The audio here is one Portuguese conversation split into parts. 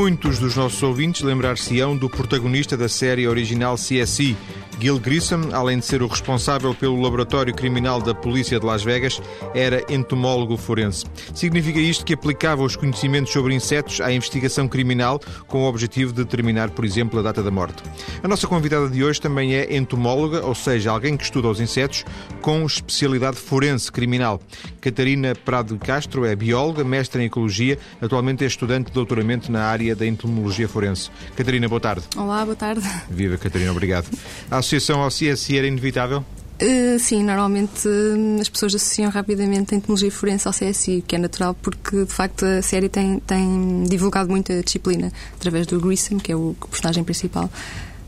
Muitos dos nossos ouvintes lembrar-se-ão do protagonista da série original CSI, Gil Grissom, além de ser o responsável pelo laboratório criminal da polícia de Las Vegas, era entomólogo forense. Significa isto que aplicava os conhecimentos sobre insetos à investigação criminal com o objetivo de determinar, por exemplo, a data da morte. A nossa convidada de hoje também é entomóloga, ou seja, alguém que estuda os insetos com especialidade forense criminal. Catarina Prado Castro é bióloga, mestre em ecologia, atualmente é estudante de doutoramento na área da entomologia forense. Catarina, boa tarde. Olá, boa tarde. Viva, Catarina, obrigado. associação ao CSI era inevitável? Uh, sim, normalmente uh, as pessoas associam rapidamente a entomologia forense ao CSI, que é natural porque de facto a série tem, tem divulgado muito a disciplina através do Grissom, que é o personagem principal,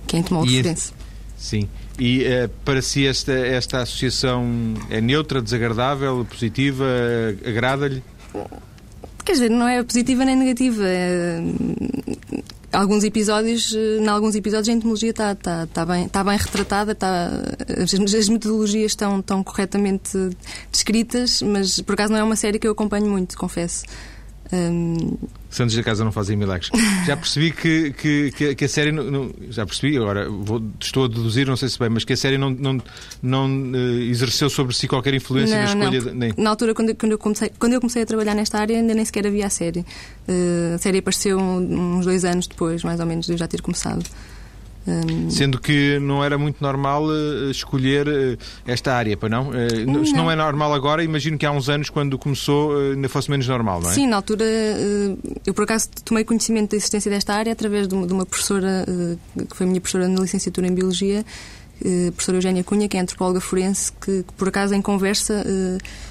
que é entomólogo e forense. Sim. E uh, para si esta, esta associação é neutra, desagradável, positiva, agrada-lhe? Quer dizer, não é positiva nem negativa. É, alguns episódios, em alguns episódios a entomologia está, bem, bem retratada, as, as, metodologias estão, estão corretamente descritas, mas por acaso não é uma série que eu acompanho muito, confesso. Um... Santos da Casa não fazem milagres. Já percebi que, que, que a série. Não, não, já percebi, agora vou, estou a deduzir, não sei se bem, mas que a série não, não, não uh, exerceu sobre si qualquer influência na escolha. De, nem... Na altura, quando, quando, eu comecei, quando eu comecei a trabalhar nesta área, ainda nem sequer havia a série. Uh, a série apareceu uns dois anos depois, mais ou menos, de eu já ter começado. Um... Sendo que não era muito normal uh, escolher uh, esta área, para não? Uh, não? Se não é normal agora, imagino que há uns anos, quando começou, ainda fosse menos normal, não é? Sim, na altura, eu por acaso tomei conhecimento da existência desta área através de uma, de uma professora, que foi a minha professora na licenciatura em Biologia, a professora Eugénia Cunha, que é antropóloga forense, que, que por acaso em conversa.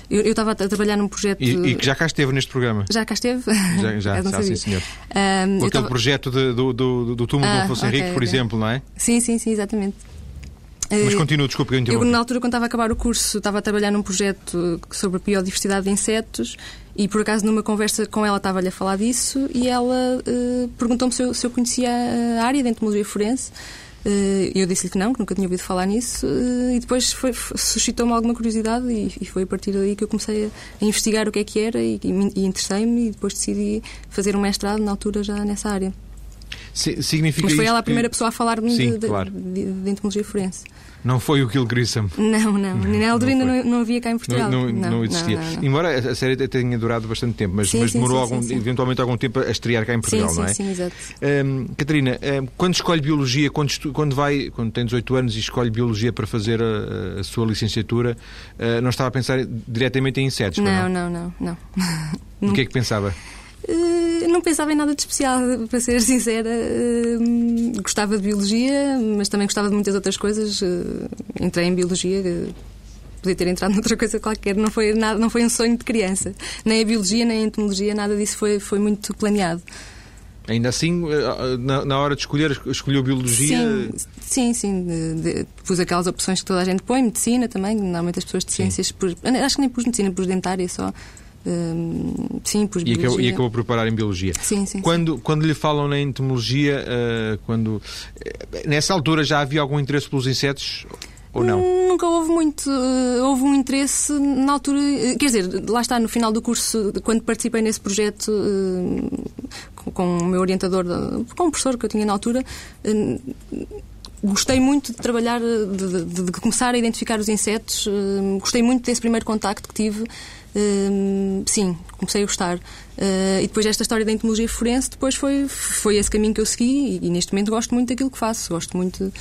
Eu, eu, estava a trabalhar num projeto. E, e, que já cá esteve neste programa? Já cá esteve? Já, já, já sim, senhor. Um, aquele tava... projeto de, do, do, do túmulo ah, do Afonso okay, Henrique, por okay. exemplo, não é? Sim, sim, sim, exatamente. Mas continua, desculpe, eu Eu, na altura, quando estava a acabar o curso, estava a trabalhar num projeto sobre a biodiversidade de insetos e, por acaso, numa conversa com ela, estava-lhe a falar disso e ela uh, perguntou-me se eu, se eu conhecia a área de entomologia forense. Eh, eu disse-lhe que não, que nunca tinha ouvido falar nisso, eh, e depois suscitou-me alguma curiosidade e, foi a partir daí que eu comecei a, investigar o que é que era e, e interessei-me e depois decidi fazer um mestrado na altura já nessa área. Significa Mas foi ela a que... primeira pessoa a falar-me de, claro. de, de, de entomologia forense. Não foi o Gil Grissom. Não, não. Na altura ainda não, não, havia cá em Portugal. Não, não, não existia. Embora a série tenha durado bastante tempo, mas, sim, mas demorou sim, algum, sim, eventualmente algum tempo a estrear cá em Portugal, não é? Sim, sim, exato. Um, Catarina, um, quando escolhe Biologia, quando, quando, vai, quando tem 18 anos e escolhe Biologia para fazer a, a sua licenciatura, uh, não estava a pensar diretamente em insetos? Não, não, não. não, não. O que é que pensava? Uh, não pensava em nada de especial, para ser sincera. Uh, gostava de biologia, mas também gostava de muitas outras coisas. Uh, entrei em biologia, podia ter entrado noutra coisa qualquer. Não foi, nada, não foi um sonho de criança. Nem a biologia, nem a entomologia, nada disso foi, foi muito planeado. Ainda assim, na, na, hora de escolher, escolheu biologia? Sim, sim. sim de, de, pus aquelas opções que toda a gente põe, medicina também, normalmente as pessoas de ciências, por, acho que nem pus medicina, pus dentária só sim, por e acabou, e acabou por preparar em biologia. Sim, sim. Quando, sim. quando lhe falam na entomologia, uh, quando, uh, nessa altura já havia algum interesse pelos insetos? Ou não? Nunca houve muito. Uh, houve um interesse na altura. quer dizer, lá está, no final do curso, quando participei nesse projeto com, com, o meu orientador, com o professor que eu tinha na altura gostei muito de trabalhar, de, de, de, começar a identificar os insetos, gostei muito desse primeiro contacto que tive Hum, sim, comecei a gostar. Uh, e depois esta história da entomologia forense, depois foi, foi esse caminho que eu segui e, e neste momento gosto muito daquilo que faço. Gosto muito.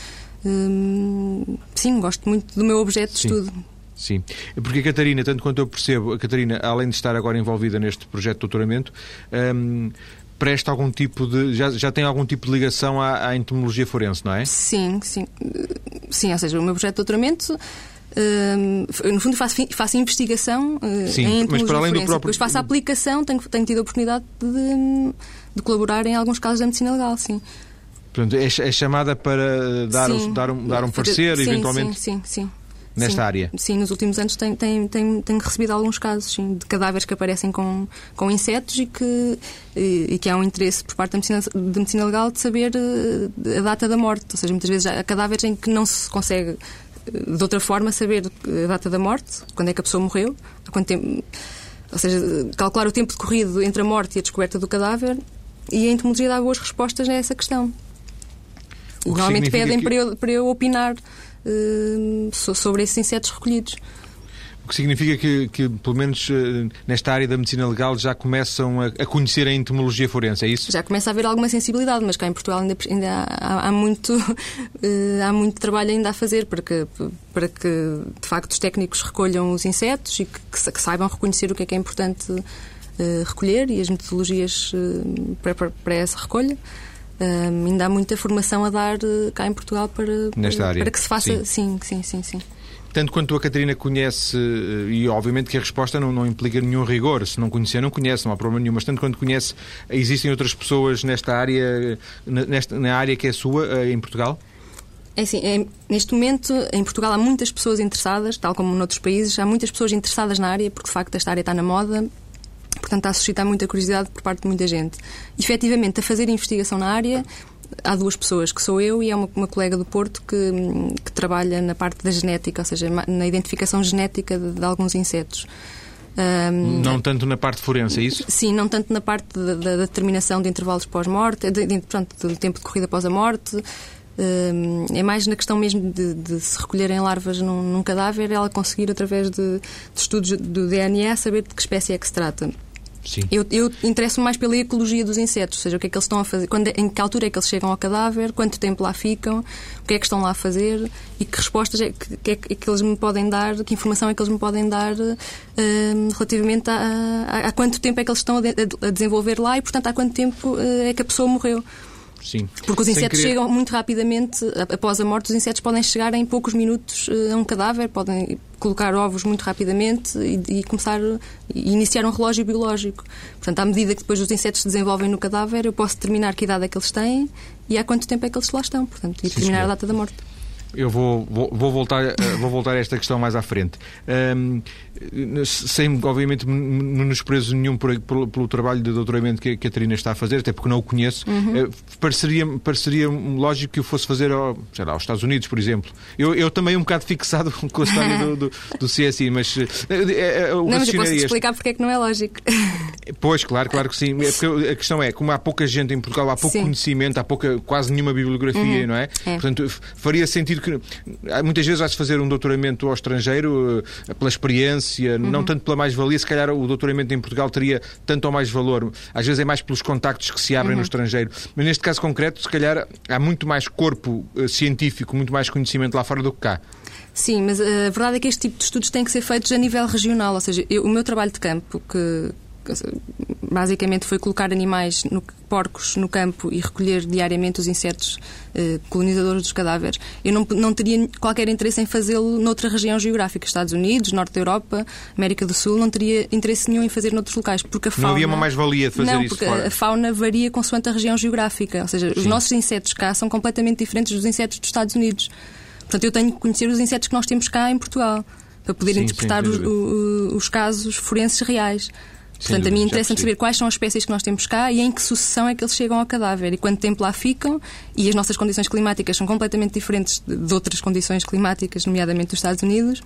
Hum, sim, gosto muito do meu objeto sim. de estudo. Sim, porque a Catarina, tanto quanto eu percebo, a Catarina, além de estar agora envolvida neste projeto de doutoramento, um, presta algum tipo de. Já, já tem algum tipo de ligação à, à entomologia forense, não é? Sim, sim. Sim, ou seja, o meu projeto de doutoramento Uh, no fundo, faço, faço investigação uh, Sim, em mas para além do próprio... Depois faço a aplicação, tenho, tenho tido a oportunidade de, de, colaborar em alguns casos da medicina legal, sim. Portanto, é, é chamada para dar, sim, dar um, dar um parecer, sim, eventualmente? Sim, sim, sim. Nesta sim, área? Sim, nos últimos anos tenho, tenho, tenho, tenho recebido alguns casos sim, de cadáveres que aparecem com, com insetos e que, e, e que há um interesse por parte da medicina, de medicina legal de saber eh, a data da morte. Ou seja, muitas vezes há cadáveres em que não se consegue de outra forma, saber a data da morte, quando é que a pessoa morreu, há quanto tempo, ou seja, calcular o tempo decorrido entre a morte e a descoberta do cadáver e a entomologia dá boas respostas a essa questão. Normalmente pedem que... para, eu, para eu opinar uh, sobre esses insetos recolhidos. O que significa que, que pelo menos uh, nesta área da medicina legal, já começam a, a, conhecer a entomologia forense, é isso? Já começa a haver alguma sensibilidade, mas cá em Portugal ainda, ainda há, há, muito, uh, há muito trabalho ainda a fazer para que, para que, de facto, os técnicos recolham os insetos e que, que, saibam reconhecer o que é que é importante recolher e as metodologias para, para, para essa recolha. Um, ainda há muita formação a dar uh, cá em Portugal para, área. para que se faça. Sim, sim, sim, sim. sim. Tanto quanto a Catarina conhece, eh, e obviamente que a resposta não, não implica nenhum rigor, se não conhecer, não conhece, não há problema nenhum, mas tanto quanto conhece, existem outras pessoas nesta área, nesta, na área que é sua, eh, em Portugal? É assim, é, neste momento em Portugal há muitas pessoas interessadas, tal como noutros países, há muitas pessoas interessadas na área, porque de facto esta área está na moda, Portanto, está a suscitar muita curiosidade por parte de muita gente. Efetivamente, a fazer investigação na área, há duas pessoas, que sou eu e é uma, uma colega do Porto que, que, trabalha na parte da genética, ou seja, na identificação genética de, de alguns insetos. Um, não tanto na parte forense, é isso? Sim, não tanto na parte da, da determinação de intervalos pós-morte, de, de, do tempo de corrida após a morte. Um, é mais na questão mesmo de, de se recolherem larvas num, num, cadáver, ela conseguir, através de, de estudos do DNA, saber de que espécie é que se trata. Sim. Eu, eu interesso-me mais pela ecologia dos insetos, ou seja, o que é que eles estão a fazer, quando, em que altura é que eles chegam ao cadáver, quanto tempo lá ficam, o que é que estão lá a fazer e que respostas é que, que, é que eles me podem dar, que informação é que eles me podem dar uh, relativamente a, a, a, quanto tempo é que eles estão a, de, a desenvolver lá e, portanto, há quanto tempo uh, é que a pessoa morreu. Sim. Porque os insetos querer... chegam muito rapidamente, após a morte, os insetos podem chegar em poucos minutos eh, a um cadáver, podem colocar ovos muito rapidamente e, e começar e iniciar um relógio biológico. Portanto, à medida que depois os insetos se desenvolvem no cadáver, eu posso determinar que idade é que eles têm e há quanto tempo é que eles lá estão, portanto, e determinar a data da morte. Eu vou, vou, vou, voltar, eh, vou voltar a esta questão mais à frente. Um, sem, obviamente, menosprezo nenhum por, por, pelo trabalho de doutoramento que a Catarina está a fazer, até porque não o conheço. Uhum. Uh, pareceria, pareceria lógico que eu fosse fazer ao, sei lá, aos Estados Unidos, por exemplo. Eu, eu também um bocado fixado com a história do, do, do CSI, mas. Uh, uh, não, mas eu posso explicar porque é que não é lógico. Pois, claro, claro que sim. É a questão é, como há pouca gente em Portugal, há pouco sim. conhecimento, há pouca, quase nenhuma bibliografia, uhum. não é? é? Portanto, faria sentido que. Muitas vezes vai-se fazer um doutoramento ao estrangeiro pela experiência, uhum. não tanto pela mais-valia, se calhar o doutoramento em Portugal teria tanto ou mais valor. Às vezes é mais pelos contactos que se abrem uhum. no estrangeiro. Mas neste caso concreto, se calhar há muito mais corpo uh, científico, muito mais conhecimento lá fora do que cá. Sim, mas eh, a verdade é que este tipo de estudos têm que ser feitos a nível regional, ou seja, eu, o meu trabalho de campo, que, basicamente foi colocar animais, no, porcos no campo e recolher diariamente os insetos eh, colonizadores dos cadáveres. Eu não, não teria qualquer interesse em fazê-lo noutra região geográfica, Estados Unidos, Norte da Europa, América do Sul, não teria interesse nenhum em fazer noutros locais, porque a fauna... Não havia uma mais-valia de fazer não, isso porque fora. a fauna varia consoante a região geográfica, ou seja, Sim. os nossos insetos cá são completamente diferentes dos insetos dos Estados Unidos. Portanto, eu tenho que conhecer os insetos que nós temos cá em Portugal para poder sim, interpretar sim, os, os, os casos forenses reais. Portanto, a mim interessa-me saber quais são as espécies que nós temos cá e em que sucessão é que eles chegam ao cadáver e quanto tempo lá ficam. E as nossas condições climáticas são completamente diferentes de outras condições climáticas, nomeadamente dos Estados Unidos.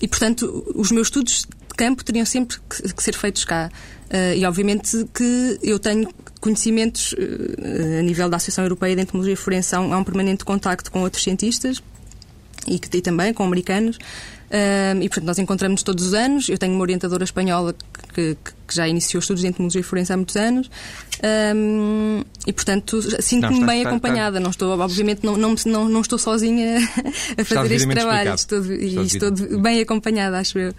E, portanto, os meus estudos de campo teriam sempre que, que ser feitos cá. Uh, e, obviamente, que eu tenho conhecimentos uh, a nível da Associação Europeia de Entomologia Forense, há um, há um permanente contacto com outros cientistas e, que, e também com americanos. Um, e, portanto, nós encontramos todos os anos. Eu tenho uma orientadora espanhola que, que já iniciou estudos de entomologia forense há muitos anos. Um, e, portanto, sinto-me bem está, acompanhada. Está. Não estou, obviamente, não, não, não, não estou sozinha a fazer este trabalho. Estou, e estou bem acompanhada, acho eu.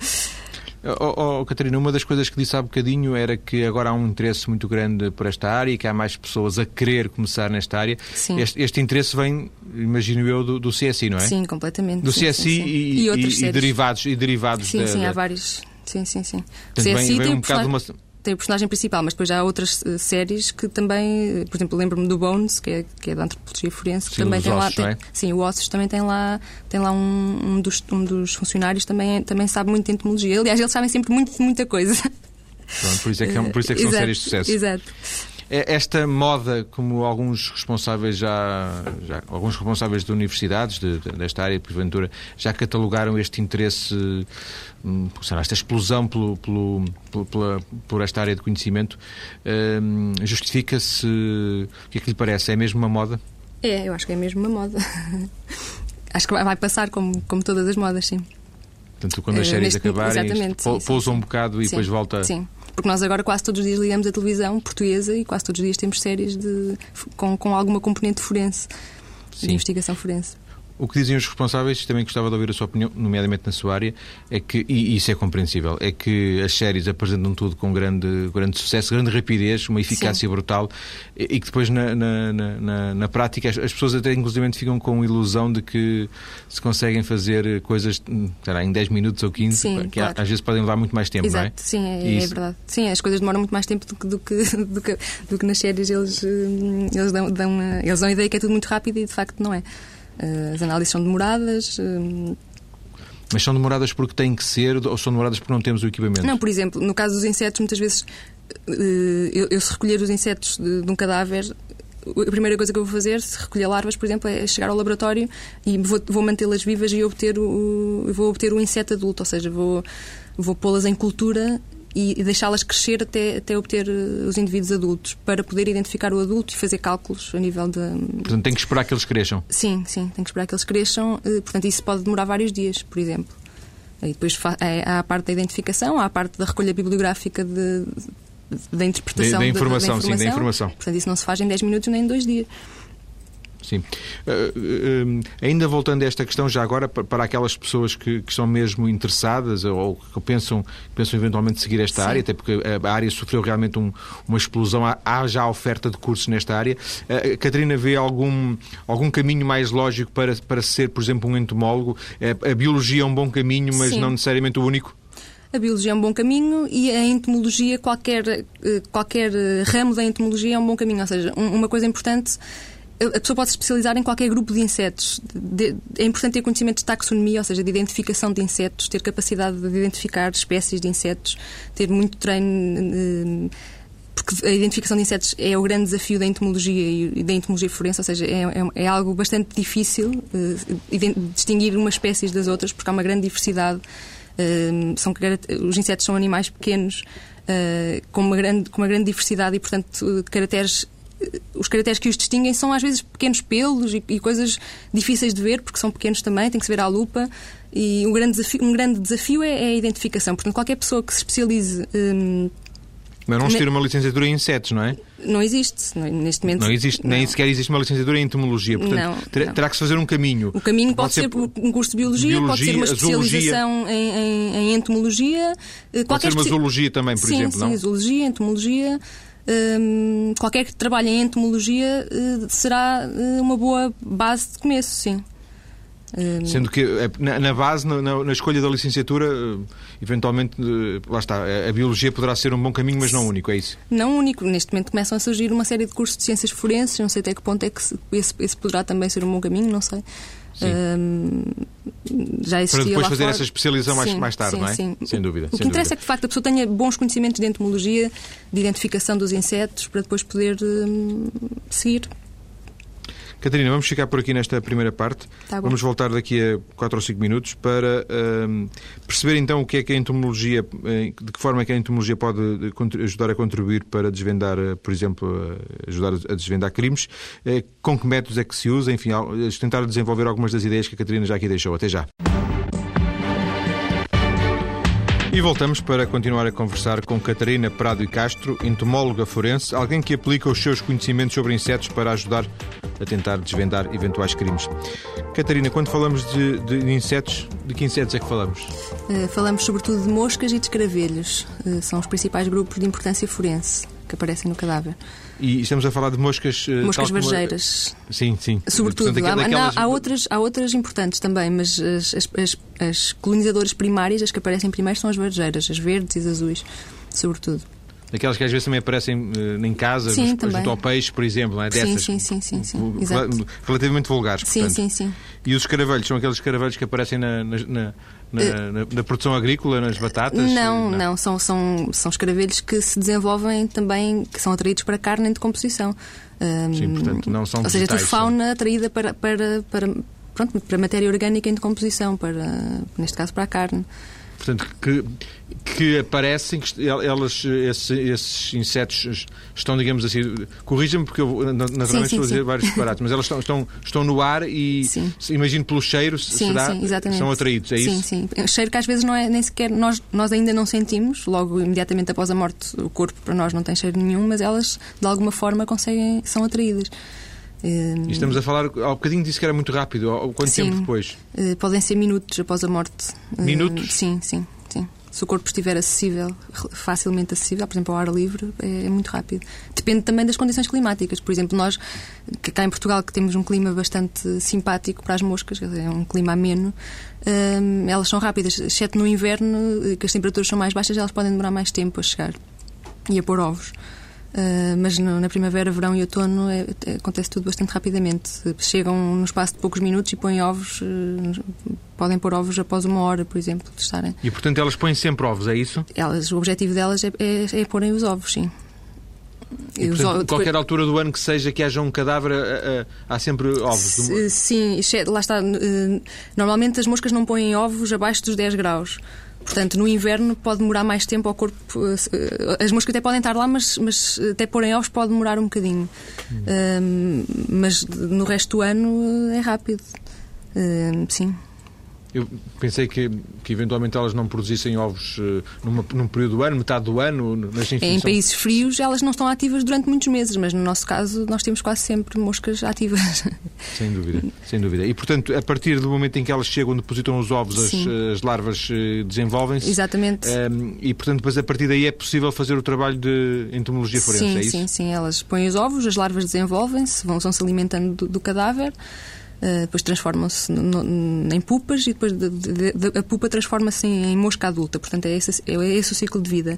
Oh, oh, Catarina, uma das coisas que disse há bocadinho era que agora há um interesse muito grande por esta área e que há mais pessoas a querer começar nesta área. Sim. Este, este interesse vem, imagino eu, do, do, CSI, não é? Sim, completamente. Do sim, CSI sim, sim. E, e, e, derivados, e derivados Sim, da, sim, da... há vários. Sim, sim, sim. Portanto, CSI vem, vem um bocado uma tem o personagem principal, mas depois já há outras uh, séries que também, por exemplo, lembro-me do Bones, que é, que é da antropologia forense, que sim, também tem ossos, lá. Tem, é? Sim, o Ossos também tem lá, tem lá um, um, dos, um dos funcionários também, também sabe muito de entomologia. Aliás, eles sabem sempre muito muita coisa. Pronto, por isso é que, por isso é que são exato, séries de sucesso. Exato. Esta moda, como alguns responsáveis já, já alguns responsáveis de universidades de, de, desta área, porventura, já catalogaram este interesse, hum, será, esta explosão pelo, pelo, pela, por esta área de conhecimento, hum, justifica-se, o que é que lhe parece? É mesmo uma moda? É, eu acho que é mesmo uma moda. acho que vai passar como, como todas as modas, sim. Portanto, quando as eh, séries Neste, acabarem, pousa um bocado e sim, depois volta. Sim, porque nós agora quase todos os dias ligamos a televisão portuguesa e quase todos os dias temos séries de, com, com alguma componente forense, sim. de investigação forense. O que dizem os responsáveis, também gostava de ouvir a sua opinião, nomeadamente na sua área, é que, e isso é compreensível, é que as séries apresentam tudo com grande, grande sucesso, grande rapidez, uma eficácia Sim. brutal, e, que depois na, na, na, na, prática as, pessoas até inclusive ficam com a ilusão de que se conseguem fazer coisas será, em 10 minutos ou 15, Sim, que claro. às vezes podem levar muito mais tempo, Exato. não é? Sim, é, é, verdade. Sim, as coisas demoram muito mais tempo do que, do que, do que, do que nas séries eles, eh, eles, dão, dão, eles dão a ideia que é tudo muito rápido e de facto não é. Eh, as análises são demoradas. Eh, Mas são demoradas porque têm que ser ou são demoradas porque não temos o equipamento? Não, por exemplo, no caso dos insetos, muitas vezes eh, eu, eu se recolher os insetos de, de um cadáver, a primeira coisa que eu vou fazer, se recolher larvas, por exemplo, é chegar ao laboratório e vou, vou mantê-las vivas e obter o, vou obter o inseto adulto, ou seja, vou, vou pô-las em cultura e deixá-las crescer até, até obter eh, os indivíduos adultos, para poder identificar o adulto e fazer cálculos a nível de. Portanto, tem que esperar que eles cresçam? Sim, sim, tem que esperar que eles cresçam. Eh, portanto, isso pode demorar vários dias, por exemplo. E depois é, há a parte da identificação, há a parte da recolha bibliográfica de, da interpretação da, informação, da, da informação. Sim, da informação. Portanto, isso não se faz em 10 minutos nem em 2 dias. Sim. Uh, uh, ainda voltando a esta questão, já agora, para aquelas pessoas que, que são mesmo interessadas ou que pensam, pensam eventualmente seguir esta Sim. área, até porque a área sofreu realmente um, uma explosão, há, há, já oferta de cursos nesta área. Uh, Catarina, vê algum, algum caminho mais lógico para, para ser, por exemplo, um entomólogo? a biologia é um bom caminho, mas Sim. não necessariamente o único? A biologia é um bom caminho e a entomologia, qualquer, qualquer ramo da entomologia é um bom caminho. Ou seja, uma coisa importante a pessoa pode se especializar em qualquer grupo de insetos. De, é importante ter conhecimento de taxonomia, ou seja, de identificação de insetos, ter capacidade de identificar espécies de insetos, ter muito treino. Eh, porque a identificação de insetos é o grande desafio da entomologia e da entomologia forense, ou seja, é, é, é algo bastante difícil eh, distinguir umas espécies das outras, porque há uma grande diversidade. Eh, são, os insetos são animais pequenos, com, uma grande, com uma grande diversidade e, portanto, caracteres os caracteres que os distinguem são às vezes pequenos pelos e, e, coisas difíceis de ver, porque são pequenos também, tem que se ver à lupa. E um grande desafio, um grande desafio é, é a identificação. Portanto, qualquer pessoa que se especialize. Hum, mas não se tira uma licenciatura em insetos, não é? Não existe, neste momento. Não existe, nem sequer existe uma licenciatura em entomologia. Portanto, não, terá, não. terá que se fazer um caminho. O caminho pode, pode ser, ser, um curso de biologia, biologia pode ser uma especialização em, em, em, entomologia. Pode ser uma zoologia também, por sim, exemplo, sim, não? Sim, zoologia, entomologia. Hum, qualquer que trabalhe em entomologia uh, será uh, uma boa base de começo, sim. Hum. Sendo que eh, na, na base, na, na, escolha da licenciatura, eventualmente, lá está, a biologia poderá ser um bom caminho, mas não único, é isso? Não único. Neste momento começam a surgir uma série de cursos de ciências forenses, não sei até que ponto é que esse, esse poderá também ser um bom caminho, não sei. Já existia Para depois fazer fora. essa especialização mais, sim, mais tarde, sim, não é? Sim. Sem dúvida. O que interessa é que, de facto, a pessoa tenha bons conhecimentos de entomologia, de identificação dos insetos, para depois poder um, seguir Catarina, vamos ficar por aqui nesta primeira parte. Tá vamos voltar daqui a 4 ou 5 minutos para uh, perceber então o que é que a entomologia, eh, de que forma é que a entomologia pode ajudar a contribuir para desvendar, eh, por exemplo, ajudar a desvendar crimes, com que métodos é que se usa, enfim, tentar desenvolver algumas das ideias que a Catarina já aqui deixou. Até já. E voltamos para continuar a conversar com Catarina Prado e Castro, entomóloga forense, alguém que aplica os seus conhecimentos sobre insetos para ajudar a tentar desvendar eventuais crimes. Catarina, quando falamos de, de insetos, de que insetos é que falamos? Uh, falamos sobretudo de moscas e de escaravelhos. Uh, são os principais grupos de importância forense que aparecem no cadáver. E estamos a falar de moscas... Uh, moscas varjeiras. Como... Sim, sim. Sobretudo. Portanto, há, daquelas... há, outras, há outras importantes também, mas as, as, as, as colonizadoras primárias, as que aparecem primeiro, são as varjeiras, as verdes e as azuis, sobretudo. Daquelas que às vezes também aparecem uh, em casa, sim, junto ao peixe, por exemplo, não é? Dessas, sim, sim, sim, sim, sim. Exato. relativamente vulgares. Sim, portanto. sim, sim. E os escaravelhos são aqueles escaravelhos que aparecem na, na, na na, eh, na, na, produção agrícola, nas batatas? Não, não, não, São, são, são escaravelhos que se desenvolvem também, que são atraídos para carne em decomposição. Sim, portanto, não são Ou seja, é fauna atraída para, para, para, pronto, para matéria orgânica em decomposição, para, neste caso para a carne portanto, que, que aparecem, que elas, esses, esses insetos estão, digamos assim, corrija-me porque eu naturalmente sim, sim, estou a dizer sim. vários disparates, mas elas estão, estão, estão no ar e imagino pelo cheiro será, são atraídos, é sim, isso? Sim, sim. Cheiro que às vezes não é nem sequer, nós, nós ainda não sentimos, logo imediatamente após a morte o corpo para nós não tem cheiro nenhum, mas elas de alguma forma conseguem, são atraídas. E estamos a falar, há bocadinho disse que era muito rápido. Quanto sim, tempo depois? Uh, podem ser minutos após a morte. Minutos? Uh, sim, sim, sim. Se o corpo estiver acessível, facilmente acessível, por exemplo, ao ar livre, é, é, muito rápido. Depende também das condições climáticas. Por exemplo, nós, cá em Portugal, que temos um clima bastante simpático para as moscas, é um clima ameno, uh, elas são rápidas, exceto no inverno, eh, que as temperaturas são mais baixas, elas podem demorar mais tempo a chegar e a pôr ovos. Uh, mas no, na primavera, verão e outono é, é, acontece tudo bastante rapidamente. Chegam no espaço de poucos minutos e põem ovos, uh, podem pôr ovos após uma hora, por exemplo, de estarem. E portanto elas põem sempre ovos, é isso? Elas, o objetivo delas é, é, é porem os ovos, sim. E, portanto, ovos, qualquer depois... altura do ano que seja que haja um cadáver, uh, há sempre ovos? Sim, lá está. Normalmente as moscas não põem ovos abaixo dos 10 graus. Portanto, no inverno pode demorar mais tempo ao corpo. Eh, as moscas até podem estar lá, mas, mas até porem ovos pode demorar um bocadinho. Hum. Um, mas no resto do ano eh, é rápido. Um, sim. Eu pensei que, que eventualmente elas não produzissem ovos uh, numa, num período do ano, metade do ano. Nas em países frios elas não estão ativas durante muitos meses, mas no nosso caso nós temos quase sempre moscas ativas. Sem dúvida, sem dúvida. E portanto, a partir do momento em que elas chegam, depositam os ovos, as, as, larvas uh, desenvolvem-se. Exatamente. Um, e portanto, depois a partir daí é possível fazer o trabalho de entomologia forense, sim, é isso? Sim, sim, elas põem os ovos, as larvas desenvolvem-se, vão, vão se alimentando do, do cadáver. Uh, depois transformam-se em pupas e depois de, de, de, a pupa transforma-se em, em, mosca adulta. Portanto, é esse, é esse o ciclo de vida.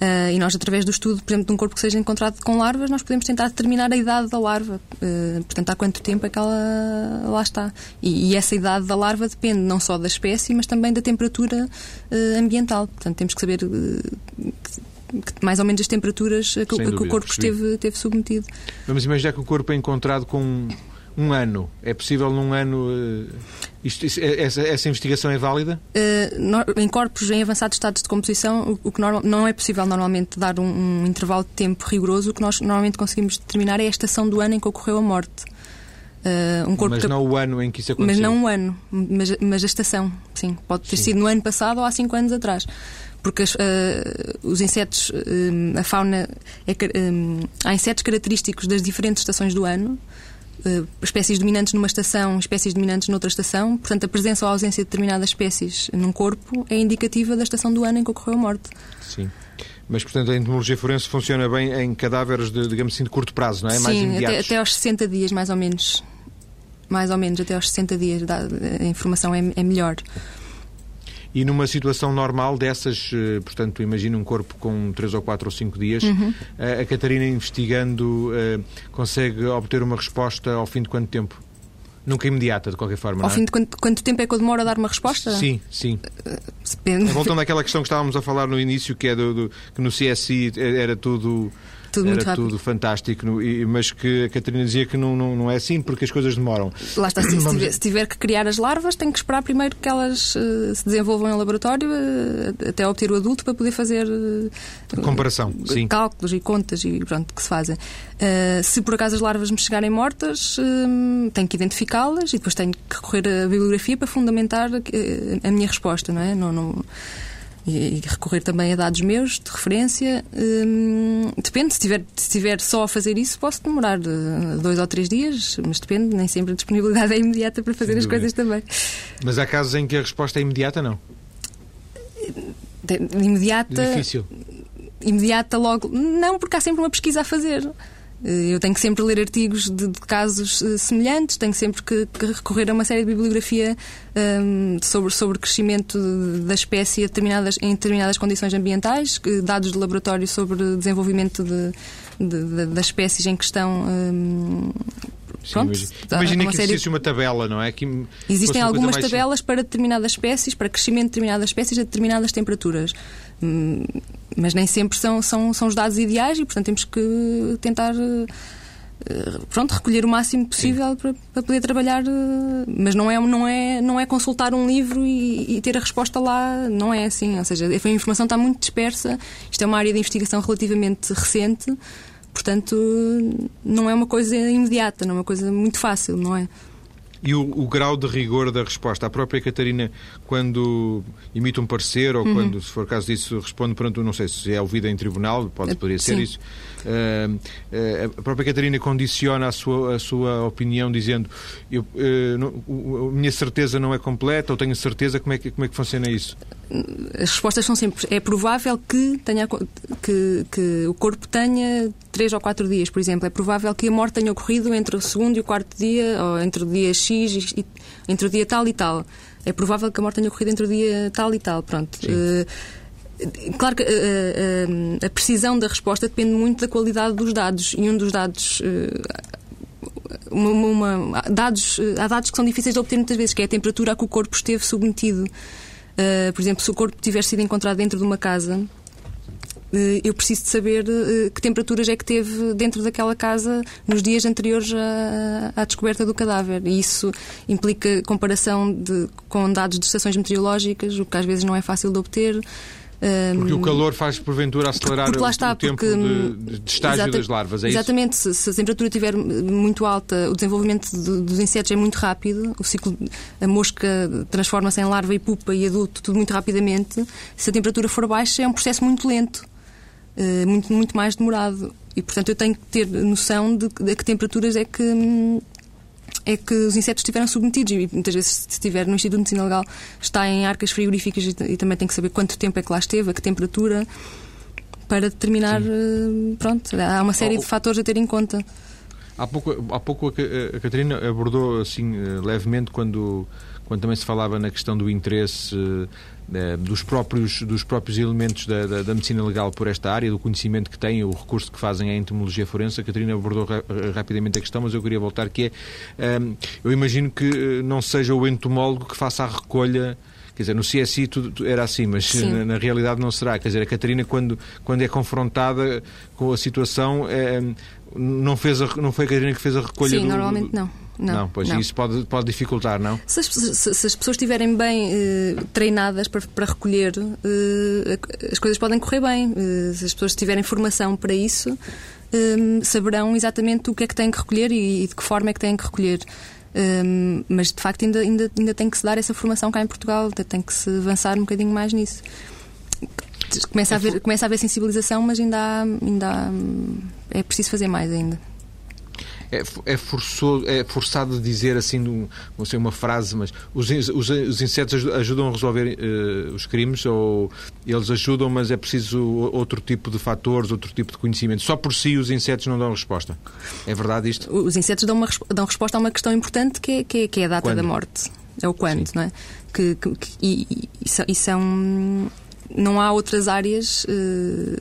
Uh, e nós, através do estudo, por exemplo, de um corpo que seja encontrado com larvas, nós podemos tentar determinar a idade da larva. Uh, portanto, há quanto tempo é que ela lá está. E, e, essa idade da larva depende não só da espécie, mas também da temperatura uh, ambiental. Portanto, temos que saber mais ou menos as temperaturas a que, que o corpo esteve, esteve submetido. Vamos imaginar que o corpo é encontrado com um ano. É possível num ano. Uh, isto, isto, é, essa, essa, investigação é válida? Uh, no, em corpos em avançados estados de composição, o, o que normal, não é possível normalmente dar um, um, intervalo de tempo rigoroso. O que nós normalmente conseguimos determinar é a estação do ano em que ocorreu a morte. Uh, um mas que... não o ano em que isso aconteceu? Mas não o ano, mas, mas a estação, sim. Pode ter sim. sido no ano passado ou há cinco anos atrás porque as, uh, os insetos, uh, a fauna, é, uh, há insetos característicos das diferentes estações do ano, eh, espécies dominantes numa estação, espécies dominantes noutra estação. Portanto, a presença ou a ausência de determinadas espécies num corpo é indicativa da estação do ano em que ocorreu a morte. Sim. Mas, portanto, a entomologia forense funciona bem em cadáveres de, digamos assim, de curto prazo, não é? Sim, mais imediatos. Até, até aos 60 dias, mais ou menos. Mais ou menos, até aos 60 dias a informação é, é melhor. E numa situação normal dessas, eh, portanto, imagina um corpo com 3 ou 4 ou 5 dias, uhum. a Catarina investigando eh, consegue obter uma resposta ao fim de quanto tempo? Nunca imediata, de qualquer forma. Ao é? fim de quanto, quanto, tempo é que eu demoro a dar uma resposta? Sim, sim. Depende. Voltando àquela questão que estávamos a falar no início, que é do, do que no CSI era tudo tudo Era muito rápido. tudo fantástico, mas que a Catarina dizia que não, não, não é assim porque as coisas demoram. Lá está, se, tiver, se tiver, que criar as larvas, tem que esperar primeiro que elas uh, se desenvolvam em laboratório uh, até obter o adulto para poder fazer uh, comparação, sim. cálculos e contas e pronto que se fazem. se por acaso as larvas me chegarem mortas, tenho que identificá-las e depois tenho que recorrer à bibliografia para fundamentar a minha resposta, não é? Não, não, e, recorrer também a dados meus de referência. Hum, depende, se estiver se tiver só a fazer isso, posso demorar uh, dois ou três dias, mas depende, nem sempre a disponibilidade é imediata para fazer Sem as dúvida. coisas também. Mas há casos em que a resposta é imediata, não? Imediata. Difícil. Imediata logo. Não, porque há sempre uma pesquisa a fazer. Eh, eu tenho que sempre ler artigos de, de casos uh, semelhantes, tenho sempre que, que, recorrer a uma série de bibliografia um, ehm, sobre, sobre crescimento da espécie determinadas, em determinadas condições ambientais, dados de laboratório sobre desenvolvimento de, de, das espécies em questão. Um, ehm, Pronto, imagina que série... existisse uma tabela, não é? Que Existem algumas tabelas para determinadas espécies, para crescimento de determinadas espécies a determinadas temperaturas. Hum, mas nem sempre são, são, são os dados ideais e, portanto, temos que tentar eh, pronto, recolher o máximo possível para, para, poder trabalhar, eh, mas não é, não é, não é consultar um livro e, e, ter a resposta lá, não é assim. Ou seja, a informação está muito dispersa, isto é uma área de investigação relativamente recente, portanto, não é uma coisa imediata, não é uma coisa muito fácil, não é? E o, o, grau de rigor da resposta? A própria Catarina, quando emite um parecer, ou uhum. quando, se for caso disso, responde perante, não sei se é ouvida em tribunal, pode, poderia ser Sim. isso, Uh, uh, a própria Catarina condiciona a sua, a sua opinião dizendo eu, não, a minha certeza não é completa ou tenho certeza, como é, que, como é que funciona isso? As respostas são sempre é provável que, tenha, que, que o corpo tenha três ou quatro dias, por exemplo. É provável que a morte tenha ocorrido entre o segundo e o quarto dia, ou entre o dia X e entre o dia tal e tal. É provável que a morte tenha ocorrido entre o dia tal e tal. Pronto. Uh, Claro que a, eh, a, precisão da resposta depende muito da qualidade dos dados e um dos dados. Uma, uma, dados há dados que são difíceis de obter muitas vezes, que é a temperatura a que o corpo esteve submetido. Uh, por exemplo, se o corpo tiver sido encontrado dentro de uma casa, uh, eu preciso de saber uh, que temperaturas é que teve dentro daquela casa nos dias anteriores à, à descoberta do cadáver. E isso implica comparação de, com dados de estações meteorológicas, o que às vezes não é fácil de obter. Porque o calor faz, porventura, acelerar porque está, o tempo porque, de, de estágio das larvas, é Exatamente. Isso? Se, se, a temperatura estiver muito alta, o desenvolvimento de, dos insetos é muito rápido, o ciclo, a mosca transforma-se em larva e pupa e adulto, tudo muito rapidamente. Se a temperatura for baixa, é um processo muito lento, eh, muito, muito mais demorado. E, portanto, eu tenho que ter noção de, de a que temperaturas é que hum, é que os insetos estiveram submetidos e muitas vezes se estiver no Instituto de Medicina Legal está em arcas frigoríficas e, e, também tem que saber quanto tempo é que lá esteve, a que temperatura para determinar, Sim. Eh, pronto, há uma série oh, de fatores a ter em conta. Há pouco, há pouco a, a Catarina abordou assim eh, levemente quando, quando também se falava na questão do interesse eh, dos próprios, dos próprios elementos da, da, da, medicina legal por esta área, do conhecimento que têm, o recurso que fazem à entomologia forense. A Catarina abordou ra rapidamente a questão, mas eu queria voltar que é, um, eu imagino que não seja o entomólogo que faça a recolha Quer dizer, no CSI tudo, era assim, mas na, na, realidade não será. Quer dizer, a Catarina, quando, quando é confrontada com a situação, é, não, fez a, não foi a Catarina que fez a recolha Sim, do, normalmente não. Não, não pois não. isso pode, pode dificultar, não? Se as, se, se as pessoas estiverem bem eh, treinadas para, para recolher, eh, as coisas podem correr bem. Eh, se as pessoas tiverem formação para isso, saberão exatamente o que é que têm que recolher e, e de que forma é que têm que recolher. Eh, mas de facto ainda, ainda, ainda tem que se dar essa formação cá em Portugal, tem que se avançar um bocadinho mais nisso. Começa a haver, começa a haver sensibilização, mas ainda, há, ainda há, é preciso fazer mais ainda é, é, forçoso, é forçado dizer assim, não sei uma frase, mas os, os, os insetos ajudam a resolver uh, os crimes ou eles ajudam, mas é preciso outro tipo de fatores, outro tipo de conhecimento. Só por si os insetos não dão resposta. É verdade isto? Os insetos dão, uma, dão resposta a uma questão importante que é, que é, que é a data quando? da morte. É o quando, Sim. não é? Que, que, que e, e, são não há outras áreas uh,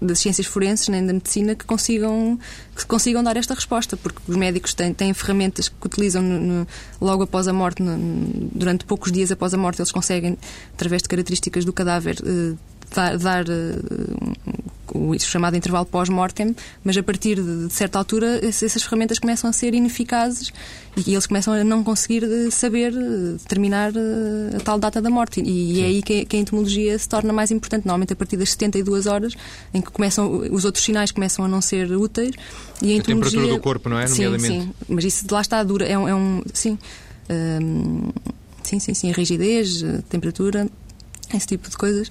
das ciências forenses nem da medicina que consigam, que consigam dar esta resposta, porque os médicos têm, têm ferramentas que utilizam no, no, logo após a morte, no, durante poucos dias após a morte, eles conseguem, através de características do cadáver, uh, dar, dar uh, o chamado intervalo pós-mortem, mas a partir de, de, certa altura essas ferramentas começam a ser ineficazes e eles começam a não conseguir eh, saber eh, determinar a tal data da morte. E, e é aí que, que, a entomologia se torna mais importante, normalmente a partir das 72 horas, em que começam os outros sinais começam a não ser úteis. E a, a temperatura do corpo, não é? Sim, sim. Mas isso de lá está dura. É um. É um sim. Sim, sim, sim. A rigidez, a temperatura, esse tipo de coisas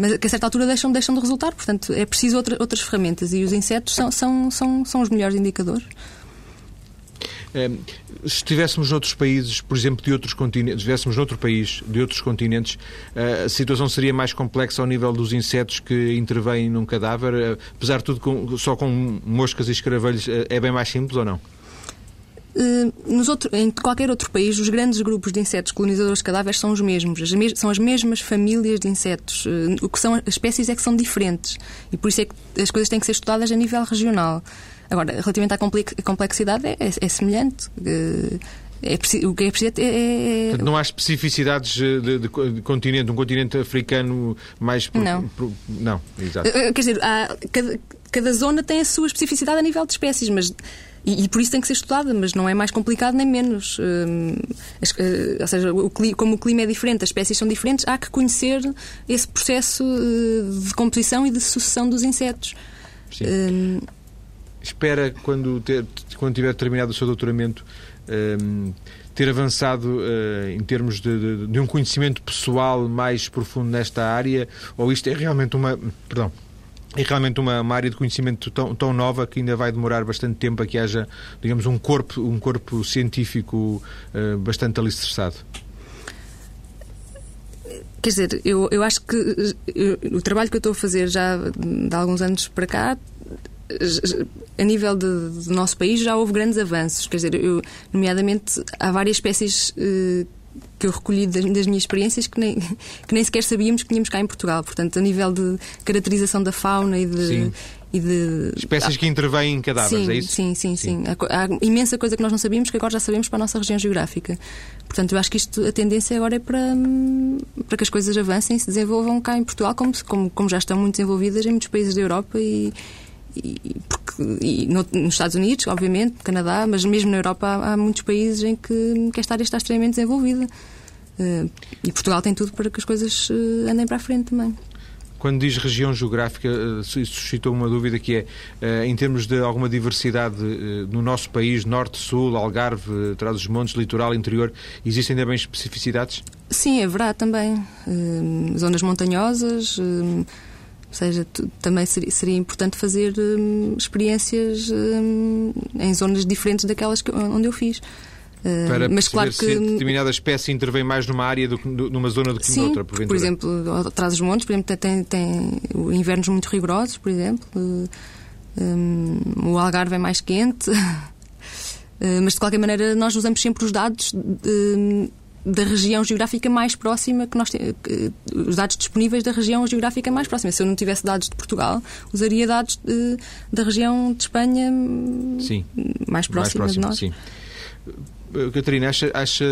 mas que a certa altura deixam, deixam de resultar. Portanto, é preciso outra, outras ferramentas e os insetos são, são, são, são os melhores indicadores. Se estivéssemos noutros países, por exemplo, de outros continentes, estivéssemos noutro país, de outros continentes, a situação seria mais complexa ao nível dos insetos que intervêm num cadáver? Apesar de tudo, só com moscas e escaravelhos, é bem mais simples ou não? Eh, nos outro, em qualquer outro país, os grandes grupos de insetos colonizadores de cadáveres são os mesmos, as mes são as mesmas famílias de insetos. Eh, o que são as espécies é que são diferentes e por isso é que as coisas têm que ser estudadas a nível regional. Agora, relativamente à complexidade, é, é, é semelhante. Eh, é, o que é preciso é. é... Portanto, não há especificidades de, de, de, continente, um continente africano mais. Pro, não. Pro, não, exato. Quer dizer, há, cada, cada zona tem a sua especificidade a nível de espécies, mas e, e, por isso tem que ser estudada, mas não é mais complicado nem menos. Uh, uh, ou seja, o, como o clima é diferente, as espécies são diferentes, há que conhecer esse processo uh, de composição e de sucessão dos insetos. Hum, Espera, quando, ter, quando tiver terminado o seu doutoramento, hum, ter avançado uh, em termos de, de, de, um conhecimento pessoal mais profundo nesta área, ou isto é realmente uma. Perdão, é realmente uma, uma, área de conhecimento tão, tão nova que ainda vai demorar bastante tempo a que haja, digamos, um corpo, um corpo científico uh, bastante alicerçado. Quer dizer, eu, eu acho que eu, o trabalho que eu estou a fazer já de alguns anos para cá, a nível de, do nosso país, já houve grandes avanços. Quer dizer, eu, nomeadamente, há várias espécies que eu recolhi das, das, minhas experiências que nem, que nem sequer sabíamos que tínhamos cá em Portugal. Portanto, a nível de caracterização da fauna e de. Sim. E de... Espécies que intervêm em cadáveres, sim, é isso? Sim, sim, sim. sim. Há, há, imensa coisa que nós não sabíamos que agora já sabemos para a nossa região geográfica. Portanto, eu acho que isto, a tendência agora é para, para que as coisas avancem e se desenvolvam cá em Portugal, como, como, como já estão muito desenvolvidas em muitos países da Europa e, e, porque, e no, nos Estados Unidos, obviamente, Canadá, mas mesmo na Europa há, há muitos países em que, que esta área está extremamente desenvolvida. Uh, e Portugal tem tudo para que as coisas uh, andem para a frente também. Quando diz região geográfica, uh, suscitou uma dúvida que é, em termos de alguma diversidade no nosso país, norte, sul, Algarve, Trás dos Montes, litoral, interior, existem também especificidades? Sim, é verdade também. zonas montanhosas, ou seja, também seria, seria, importante fazer experiências em zonas diferentes daquelas que, onde eu fiz. Eh, Para mas claro que se determinada espécie intervém mais numa área do que numa zona do que sim, noutra, por, por exemplo, atrás dos montes, por exemplo, tem, tem invernos muito rigorosos, por exemplo. Um, o Algarve é mais quente. Eh, mas de qualquer maneira, nós usamos sempre os dados de, da região geográfica mais próxima que nós temos, os dados disponíveis da região geográfica mais próxima. Se eu não tivesse dados de Portugal, usaria dados de, da região de Espanha sim, mais próxima, mais de nós. Sim. Catarina, acha, acha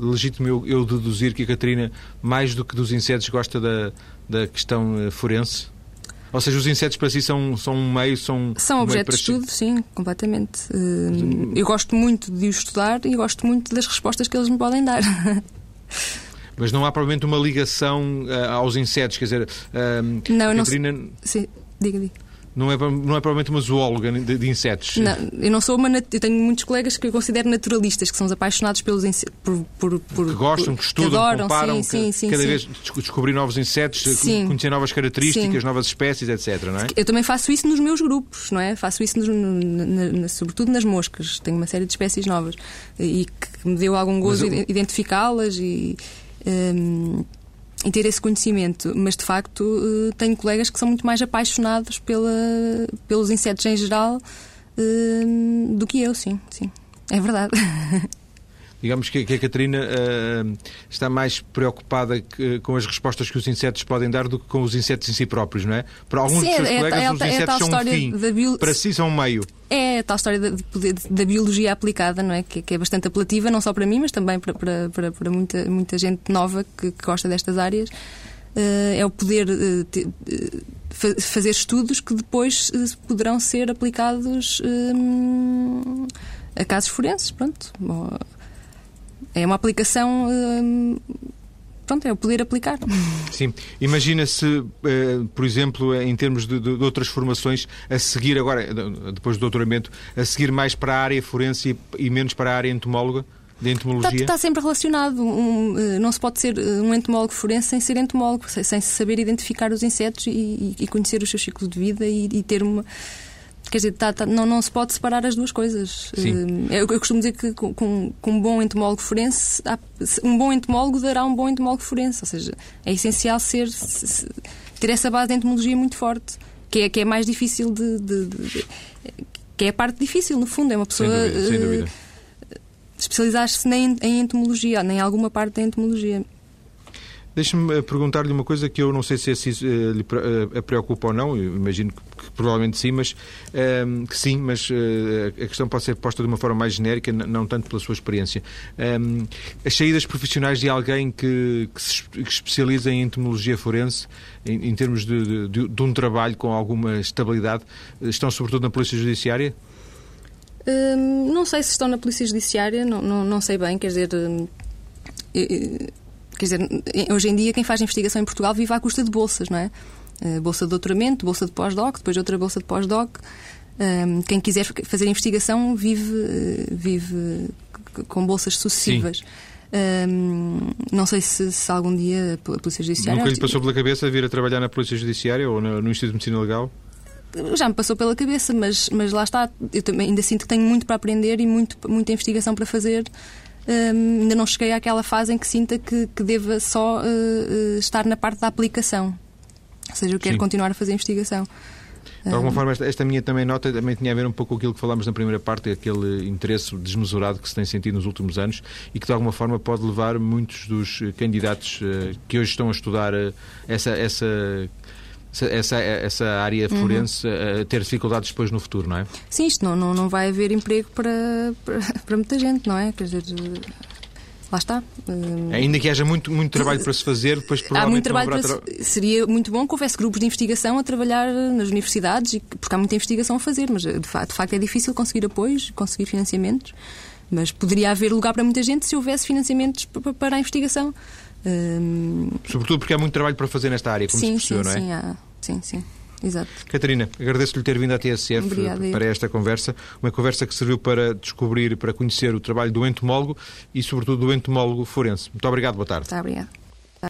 legítimo eu, eu, deduzir que a Catarina, mais do que dos insetos, gosta da, da questão eh, forense? Ou seja, os insetos para si são, são um meio, são. São um objeto de estudo, sim, completamente. Eh, eu gosto muito de os estudar e gosto muito das respostas que eles me podem dar. Mas não há provavelmente uma ligação uh, aos insetos, quer dizer. Uh, não, Catarina... não. Sim, diga, diga. Não é, não é provavelmente uma zoóloga de, de insetos. Não, eu não sou uma. Eu tenho muitos colegas que eu considero naturalistas, que são os apaixonados pelos insetos. Por, por, por, que gostam, que estudam, que adoram, comparam, sim, que, sim, cada sim. vez descobrir novos insetos, sim. conhecer novas características, novas espécies, etc. Não é? Eu também faço isso nos meus grupos, não é? Faço isso nos, na, na, sobretudo nas moscas. Tenho uma série de espécies novas e que me deu algum gozo eu... identificá-las e. Um, e ter esse conhecimento. Mas, de facto, eh, tenho colegas que são muito mais apaixonados pela, pelos insetos em geral eh, do que eu, sim, sim. É verdade. Digamos que, a Catarina uh, está mais preocupada que, com as respostas que os insetos podem dar do que com os insetos em si próprios, não é? Para alguns Sim, dos seus é, colegas, é, os é, insetos são um fim. Bio... Para si são um meio. É a tal história da, da biologia aplicada, não é? Que, que, é bastante apelativa, não só para mim, mas também para, para, para, para muita, muita gente nova que, que gosta destas áreas. Uh, é o poder uh, te, uh, fazer estudos que depois poderão ser aplicados a casos forenses, pronto. É uma aplicação. Hum, pronto, é o poder aplicar. Sim. Imagina-se, eh, por exemplo, em termos de, de, de, outras formações, a seguir agora, depois do doutoramento, a seguir mais para a área forense e, menos para a área entomóloga? De entomologia? Está, está sempre relacionado. Um, eh, não se pode ser eh, um entomólogo forense sem ser entomólogo, sem saber identificar os insetos e, e conhecer os seus ciclos de vida e, e ter uma quer dizer, tá, tá, não, não se pode separar as duas coisas. Sim. Eu, eu costumo dizer que com, com, um bom entomólogo forense, um bom entomólogo dará um bom entomólogo forense. Ou seja, é essencial ser, ter essa base de entomologia muito forte, que é, que é mais difícil de, de, de que é a parte difícil, no fundo, é uma pessoa. Sem dúvida. Sem dúvida. Uh, especializar-se em, em entomologia, nem em alguma parte da entomologia. Deixe-me eh, perguntar-lhe uma coisa que eu não sei se isso uh, lhe uh, preocupa ou não, eu imagino que, que provavelmente sim, mas uh, que sim, mas a questão pode ser posta de uma forma mais genérica, não tanto pela sua experiência. Um, as saídas profissionais de alguém que, que se que especializa em entomologia forense, em, em termos de, de, de, um trabalho com alguma estabilidade, estão sobretudo na Polícia Judiciária? Hum, não sei se estão na Polícia Judiciária, não, não, não sei bem, quer dizer. Hum, Quer dizer, hoje em dia quem faz investigação em Portugal vive à custa de bolsas, não é? Eh, bolsa de doutoramento, bolsa de pós-doc, depois outra bolsa de pós-doc. Ehm, quem quiser fazer investigação vive, eh, vive com bolsas sucessivas. Um, ehm, não sei se, se, algum dia a Polícia Judiciária. Nunca lhe passou pela cabeça vir a trabalhar na Polícia Judiciária ou no, no Instituto de Medicina Legal? Já me passou pela cabeça, mas, mas lá está. Eu também ainda sinto que tenho muito para aprender e muito, muita investigação para fazer um, ainda não cheguei àquela fase em que sinta que, que deva só uh, estar na parte da aplicação. Ou seja, eu quero Sim. continuar a fazer investigação. De alguma forma, esta, esta, minha também nota também tinha a ver um pouco com aquilo que falámos na primeira parte, aquele interesse desmesurado que se tem sentido nos últimos anos e que de alguma forma pode levar muitos dos candidatos uh, que hoje estão a estudar essa, essa essa, essa área uhum. forense uhum. ter dificuldades depois no futuro, não é? Sim, isto não, não, não vai haver emprego para, para, para muita gente, não é? Quer dizer, lá está. Hum, Ainda que haja muito, muito trabalho para se fazer, depois provavelmente há muito trabalho para tra... Seria muito bom que houvesse grupos de investigação a trabalhar nas universidades, porque há muita investigação a fazer, mas de facto, de facto é difícil conseguir apoios, conseguir financiamentos. Mas poderia haver lugar para muita gente se houvesse financiamentos para a investigação. Sobretudo porque há muito trabalho para fazer nesta área, como sim, se percebeu, sim, não é? Sim, há. sim, sim. Exato. Catarina, agradeço-lhe ter vindo à TSF Obrigada, para esta conversa. Uma conversa que serviu para descobrir, para conhecer o trabalho do entomólogo e, sobretudo, do entomólogo forense. Muito obrigado, boa tarde. Muito obrigado.